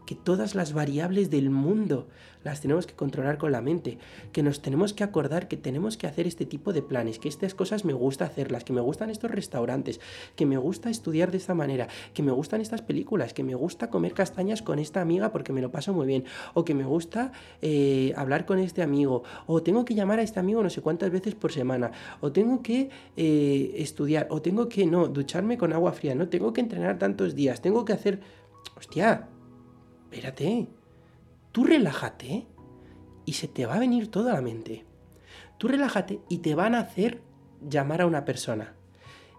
Que todas las variables del mundo las tenemos que controlar con la mente, que nos tenemos que acordar que tenemos que hacer este tipo de planes, que estas cosas me gusta hacerlas, que me gustan estos restaurantes, que me gusta estudiar de esta manera, que me gustan estas películas, que me gusta comer castañas con esta amiga porque me lo paso muy bien, o que me gusta eh, hablar con este amigo, o tengo que llamar a este amigo no sé cuántas veces por semana, o tengo que eh, estudiar, o tengo que no, ducharme con agua fría, no, tengo que entrenar tantos días, tengo que hacer... Hostia, espérate, tú relájate y se te va a venir toda la mente. Tú relájate y te van a hacer llamar a una persona.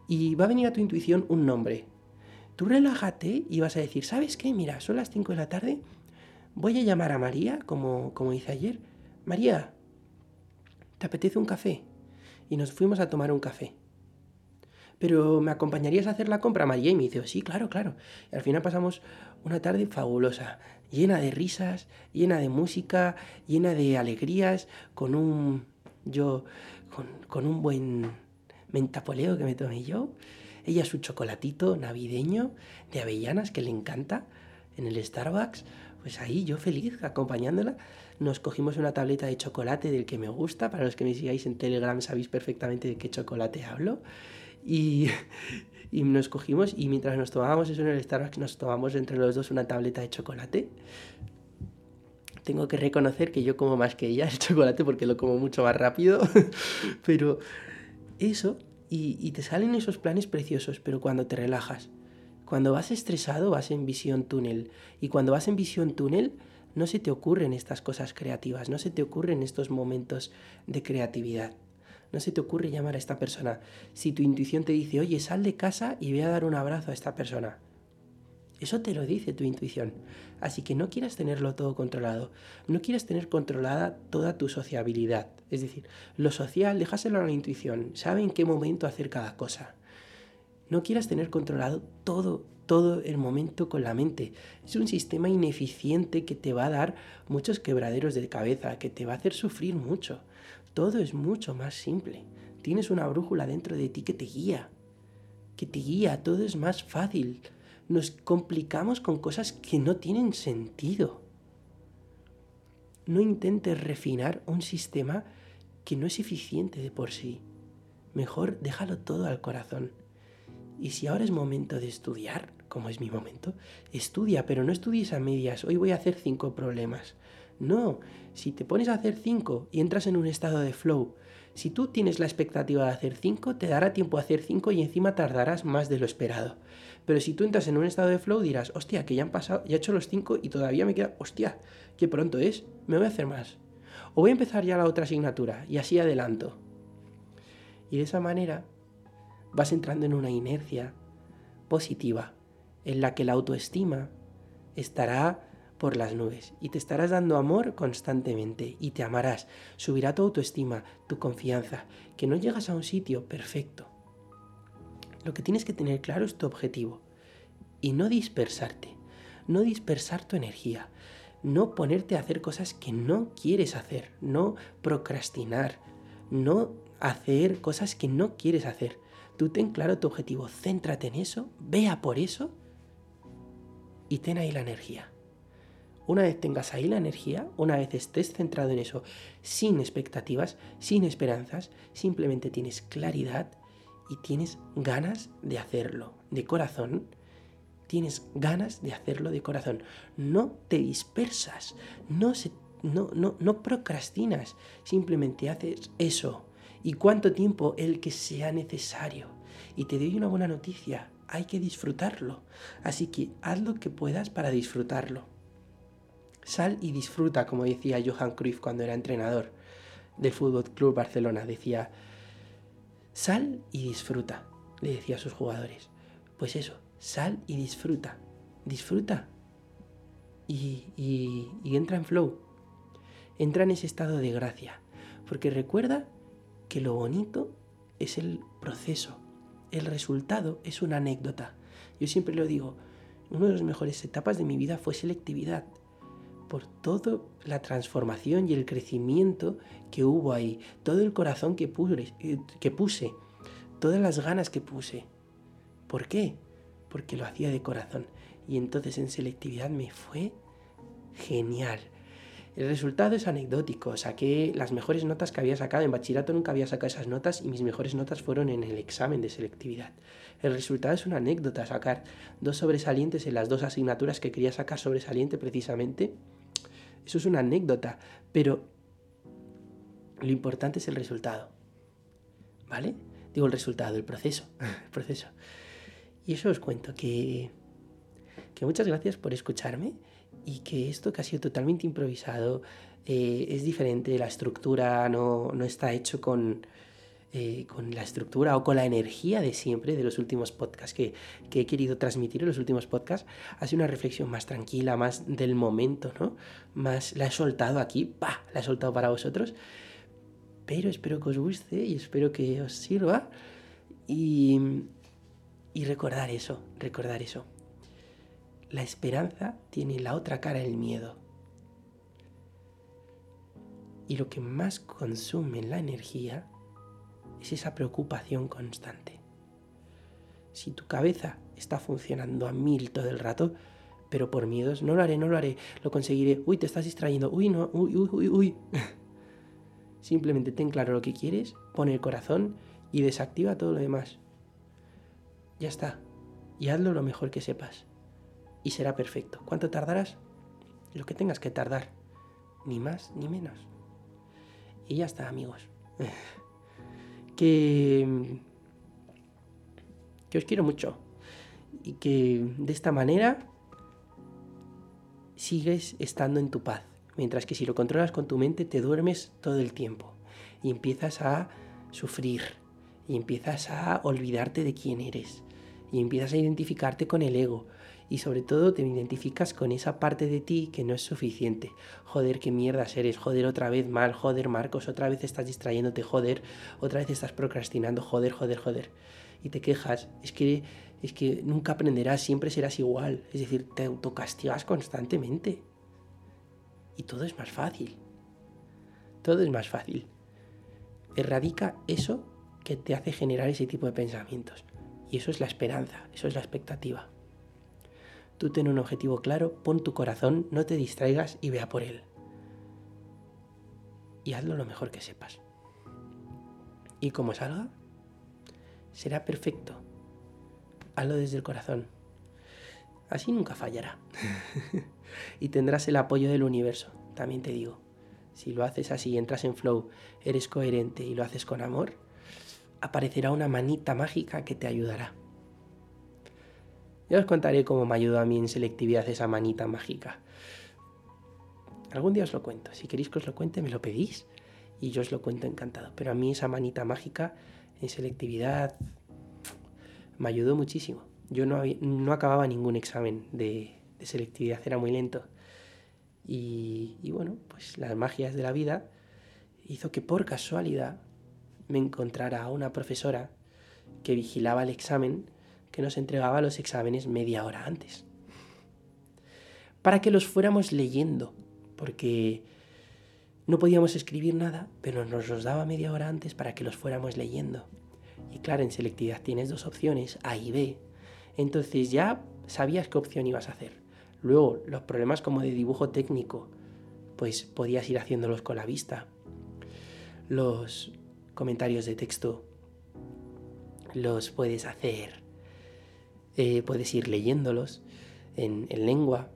Y va a venir a tu intuición un nombre. Tú relájate y vas a decir, ¿sabes qué? Mira, son las 5 de la tarde, voy a llamar a María, como, como hice ayer. María, ¿te apetece un café? Y nos fuimos a tomar un café pero ¿me acompañarías a hacer la compra, María? Y me dice, sí, claro, claro. Y al final pasamos una tarde fabulosa, llena de risas, llena de música, llena de alegrías, con un, yo, con, un buen mentapoleo que me tomé yo. Ella su chocolatito navideño de avellanas que le encanta en el Starbucks. Pues ahí yo feliz acompañándola. Nos cogimos una tableta de chocolate del que me gusta. Para los que me sigáis en Telegram sabéis perfectamente de qué chocolate hablo. <laughs> Y, nos cogimos y mientras nos tomábamos eso en el Starbucks, nos tomamos entre los dos una tableta de chocolate. Tengo que reconocer que yo como más que ella el chocolate porque lo como mucho más rápido. <laughs> pero eso, y, y te salen esos planes preciosos, pero cuando te relajas. Cuando vas estresado vas en visión túnel. Y cuando vas en visión túnel no se te ocurren estas cosas creativas, no se te ocurren estos momentos de creatividad no se te ocurre llamar a esta persona. Si tu intuición te dice, oye, sal de casa y ve a dar un abrazo a esta persona. Eso te lo dice tu intuición. Así que no quieras tenerlo todo controlado. No quieras tener controlada toda tu sociabilidad. Es decir, lo social, déjaselo a la intuición. Sabe en qué momento hacer cada cosa. No quieras tener controlado todo, todo el momento con la mente. Es un sistema ineficiente que te va a dar muchos quebraderos de cabeza, que te va a hacer sufrir mucho. Todo es mucho más simple. Tienes una brújula dentro de ti que te guía, que te guía, todo es más fácil. nos complicamos con cosas que no tienen sentido. No intentes refinar un sistema que no es eficiente de por sí. Mejor déjalo todo al corazón. Y si ahora es momento de estudiar, como es mi momento, estudia, pero no estudies a medias. Hoy voy a hacer cinco problemas. No, si te pones a hacer cinco y entras en un estado de flow, si tú tienes la expectativa de hacer cinco, te dará tiempo a hacer cinco y encima tardarás más de lo esperado. Pero si tú entras en un estado de flow, dirás, hostia, que ya han pasado, ya he hecho los cinco y todavía me queda, hostia, qué pronto es, me voy a hacer más. O voy a empezar ya la otra asignatura y así adelanto. Y de esa manera vas entrando en una inercia positiva en la que la autoestima estará por las nubes y te estarás dando amor constantemente y te amarás, subirá tu autoestima, tu confianza, que no llegas a un sitio perfecto. Lo que tienes que tener claro es tu objetivo y no dispersarte, no dispersar tu energía, no ponerte a hacer cosas que no quieres hacer, no procrastinar, no hacer cosas que no quieres hacer. Tú ten claro tu objetivo, céntrate en eso, vea por eso y ten ahí la energía. Una vez tengas ahí la energía, una vez estés centrado en eso, sin expectativas, sin esperanzas, simplemente tienes claridad y tienes ganas de hacerlo de corazón, tienes ganas de hacerlo de corazón. No te dispersas, no, se, no, no, no procrastinas, simplemente haces eso. ¿Y cuánto tiempo? El que sea necesario. Y te doy una buena noticia, hay que disfrutarlo. Así que haz lo que puedas para disfrutarlo. Sal y disfruta, como decía Johan Cruyff cuando era entrenador del Fútbol Club Barcelona. Decía, sal y disfruta, le decía a sus jugadores. Pues eso, Sal y disfruta. Disfruta. Y, y, entra en flow. Entra en ese estado de gracia. Porque recuerda que lo bonito es el proceso. El resultado es una anécdota. Yo siempre lo digo, una de las mejores etapas de mi vida fue selectividad. Por toda la transformación y el crecimiento que hubo ahí. Todo el corazón que puse. Todas las ganas que puse. ¿Por qué? porque lo hacía de corazón. Y entonces en selectividad me fue genial. El resultado es anecdótico. Saqué las mejores notas que había sacado. En bachillerato nunca había sacado esas notas y mis mejores notas fueron en el examen de selectividad. El resultado es una anécdota. Sacar dos sobresalientes en las dos asignaturas que quería sacar sobresaliente precisamente. Eso es una anécdota. Pero lo importante es el resultado. ¿Vale? Digo el resultado, el proceso. <laughs> Proceso. Y eso os cuento, que, que muchas gracias por escucharme y que esto que ha sido totalmente improvisado eh, es diferente, la estructura no, no está hecho con, eh, con la estructura o con la energía de siempre de los últimos podcasts que, que, he querido transmitir en los últimos podcasts. Ha sido una reflexión más tranquila, más del momento, ¿no? Más la he soltado aquí, ¡pa! La he soltado para vosotros. Pero espero que os guste y espero que os sirva. Y y recordar eso, recordar eso. La esperanza tiene la otra cara del miedo. Y lo que más consume la energía es esa preocupación constante. Si tu cabeza está funcionando a mil todo el rato, pero por miedos, no lo haré, no lo haré, lo conseguiré, uy, te estás distrayendo, uy, no, uy, uy, uy, uy. <laughs> Simplemente ten claro lo que quieres, pon el corazón y desactiva todo lo demás. Ya está. Y hazlo lo mejor que sepas. Y será perfecto. ¿Cuánto tardarás? Lo que tengas que tardar. Ni más ni menos. Y ya está, amigos. <laughs> que... Que os quiero mucho. Y que de esta manera sigues estando en tu paz. Mientras que si lo controlas con tu mente te duermes todo el tiempo. Y empiezas a sufrir. Y empiezas a olvidarte de quién eres y empiezas a identificarte con el ego y sobre todo te identificas con esa parte de ti que no es suficiente. Joder, qué mierdas eres, joder, otra vez mal, joder, Marcos, otra vez estás distrayéndote, joder, otra vez estás procrastinando, joder, joder, joder. Y te quejas, es que es que nunca aprenderás, siempre serás igual, es decir, te autocastigas constantemente. Y todo es más fácil. Todo es más fácil. Erradica eso que te hace generar ese tipo de pensamientos. Y eso es la esperanza, eso es la expectativa. Tú ten un objetivo claro, pon tu corazón, no te distraigas y vea por él. Y hazlo lo mejor que sepas. Y como salga, será perfecto. Hazlo desde el corazón. Así nunca fallará. <laughs> y tendrás el apoyo del universo, también te digo. Si lo haces así, entras en flow, eres coherente y lo haces con amor, aparecerá una manita mágica que te ayudará. Ya os contaré cómo me ayudó a mí en selectividad esa manita mágica. Algún día os lo cuento. Si queréis que os lo cuente, me lo pedís y yo os lo cuento encantado. Pero a mí esa manita mágica en selectividad me ayudó muchísimo. Yo no, no acababa ningún examen de, selectividad, era muy lento. Y, y, bueno, pues las magias de la vida hizo que por casualidad me encontrara a una profesora que vigilaba el examen, que nos entregaba los exámenes media hora antes. Para que los fuéramos leyendo, porque no podíamos escribir nada, pero nos los daba media hora antes para que los fuéramos leyendo. Y claro, en selectividad tienes dos opciones, A y B. Entonces ya sabías qué opción ibas a hacer. Luego, los problemas como de dibujo técnico, pues podías ir haciéndolos con la vista. Los comentarios de texto los puedes hacer, eh, puedes ir leyéndolos en, en lengua.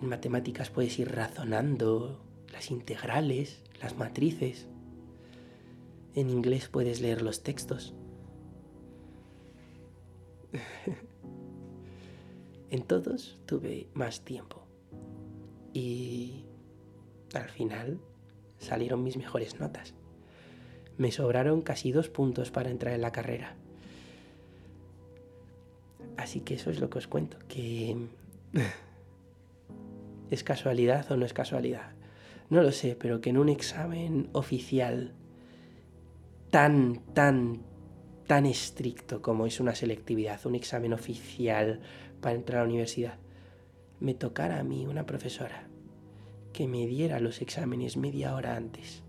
En matemáticas puedes ir razonando las integrales, las matrices. En inglés puedes leer los textos. <laughs> en todos tuve más tiempo. Y al final salieron mis mejores notas. Me sobraron casi dos puntos para entrar en la carrera. Así que eso es lo que os cuento, que es casualidad o no es casualidad. No lo sé, pero que en un examen oficial tan, tan, tan estricto como es una selectividad, un examen oficial para entrar a la universidad, me tocara a mí una profesora que me diera los exámenes media hora antes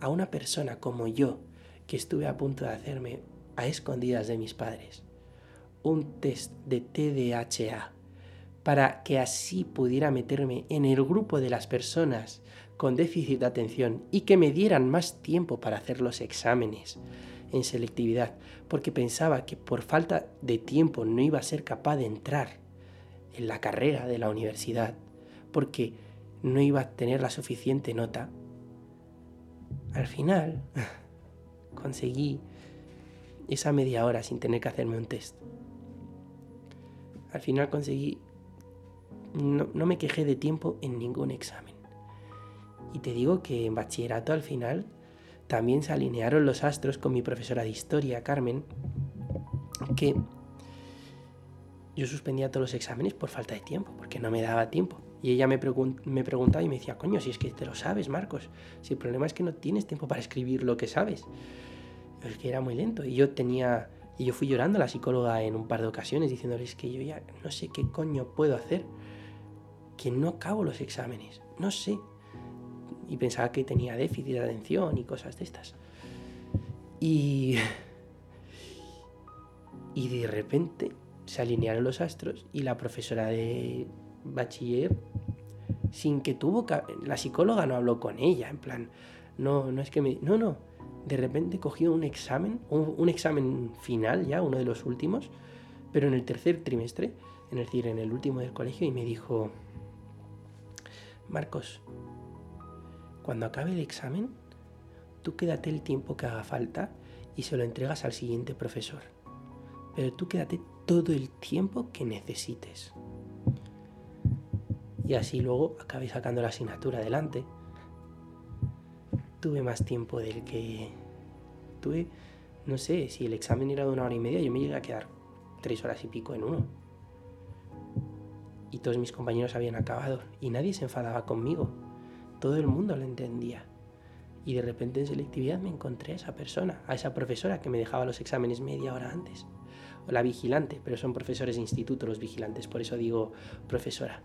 a una persona como yo, que estuve a punto de hacerme a escondidas de mis padres, un test de TDHA, para que así pudiera meterme en el grupo de las personas con déficit de atención y que me dieran más tiempo para hacer los exámenes en selectividad, porque pensaba que por falta de tiempo no iba a ser capaz de entrar en la carrera de la universidad, porque no iba a tener la suficiente nota, al final <laughs> conseguí esa media hora sin tener que hacerme un test. Al final conseguí... No, no me quejé de tiempo en ningún examen. Y te digo que en bachillerato al final también se alinearon los astros con mi profesora de historia, Carmen, que yo suspendía todos los exámenes por falta de tiempo, porque no me daba tiempo. Y ella me, me preguntaba y me decía, coño, si es que te lo sabes, Marcos, si el problema es que no tienes tiempo para escribir lo que sabes. Es que era muy lento. Y yo tenía, y yo fui llorando a la psicóloga en un par de ocasiones diciéndoles que yo ya no sé qué coño puedo hacer, que no acabo los exámenes, no sé. Y pensaba que tenía déficit de atención y cosas de estas. Y... Y de repente se alinearon los astros y la profesora de bachiller sin que tuvo la psicóloga no habló con ella en plan no no es que me no no de repente cogió un examen un, examen final ya uno de los últimos pero en el tercer trimestre es decir en el último del colegio y me dijo Marcos cuando acabe el examen tú quédate el tiempo que haga falta y se lo entregas al siguiente profesor pero tú quédate todo el tiempo que necesites y así luego acabé sacando la asignatura adelante. Tuve más tiempo del que tuve, no sé, si el examen era de una hora y media, yo me llegué a quedar tres horas y pico en uno. Y todos mis compañeros habían acabado y nadie se enfadaba conmigo. Todo el mundo lo entendía. Y de repente en selectividad me encontré a esa persona, a esa profesora que me dejaba los exámenes media hora antes. O la vigilante, pero son profesores de instituto los vigilantes, por eso digo profesora.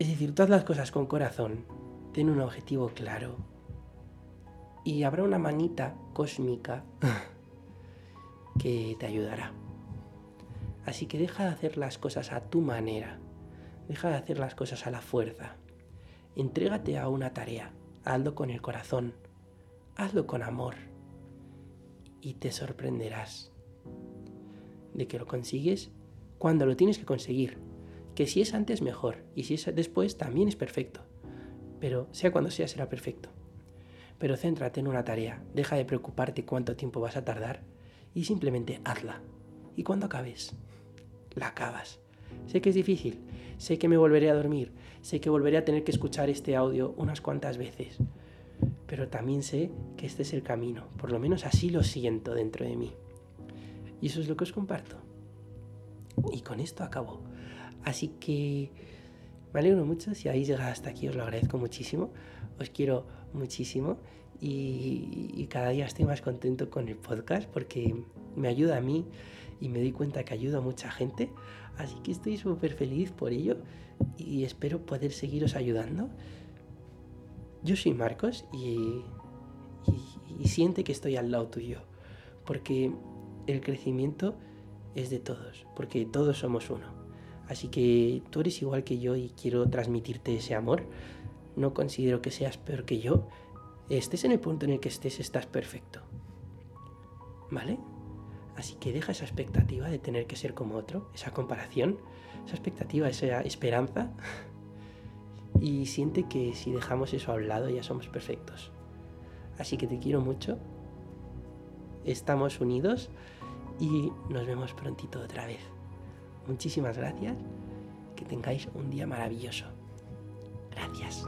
Es decir, todas las cosas con corazón, ten un objetivo claro. Y habrá una manita cósmica <laughs> que te ayudará. Así que deja de hacer las cosas a tu manera. Deja de hacer las cosas a la fuerza. Entrégate a una tarea. Hazlo con el corazón. Hazlo con amor. Y te sorprenderás de que lo consigues cuando lo tienes que conseguir. Que si es antes, mejor. Y si es después, también es perfecto. Pero sea cuando sea, será perfecto. Pero céntrate en una tarea. Deja de preocuparte cuánto tiempo vas a tardar. Y simplemente hazla. Y cuando acabes, la acabas. Sé que es difícil. Sé que me volveré a dormir. Sé que volveré a tener que escuchar este audio unas cuantas veces. Pero también sé que este es el camino. Por lo menos así lo siento dentro de mí. Y eso es lo que os comparto. Y con esto acabo. Así que me alegro mucho. Si habéis llegado hasta aquí, os lo agradezco muchísimo. Os quiero muchísimo. Y, cada día estoy más contento con el podcast porque me ayuda a mí y me doy cuenta que ayuda a mucha gente. Así que estoy súper feliz por ello y espero poder seguiros ayudando. Yo soy Marcos y, y siente que estoy al lado tuyo porque el crecimiento es de todos, porque todos somos uno. Así que tú eres igual que yo y quiero transmitirte ese amor. No considero que seas peor que yo. Estés en el punto en el que estés, estás perfecto. ¿Vale? Así que deja esa expectativa de tener que ser como otro, esa comparación, esa expectativa, esa esperanza. <laughs> Y siente que si dejamos eso a un lado ya somos perfectos. Así que te quiero mucho. Estamos unidos y nos vemos prontito otra vez. Muchísimas gracias. Que tengáis un día maravilloso. Gracias.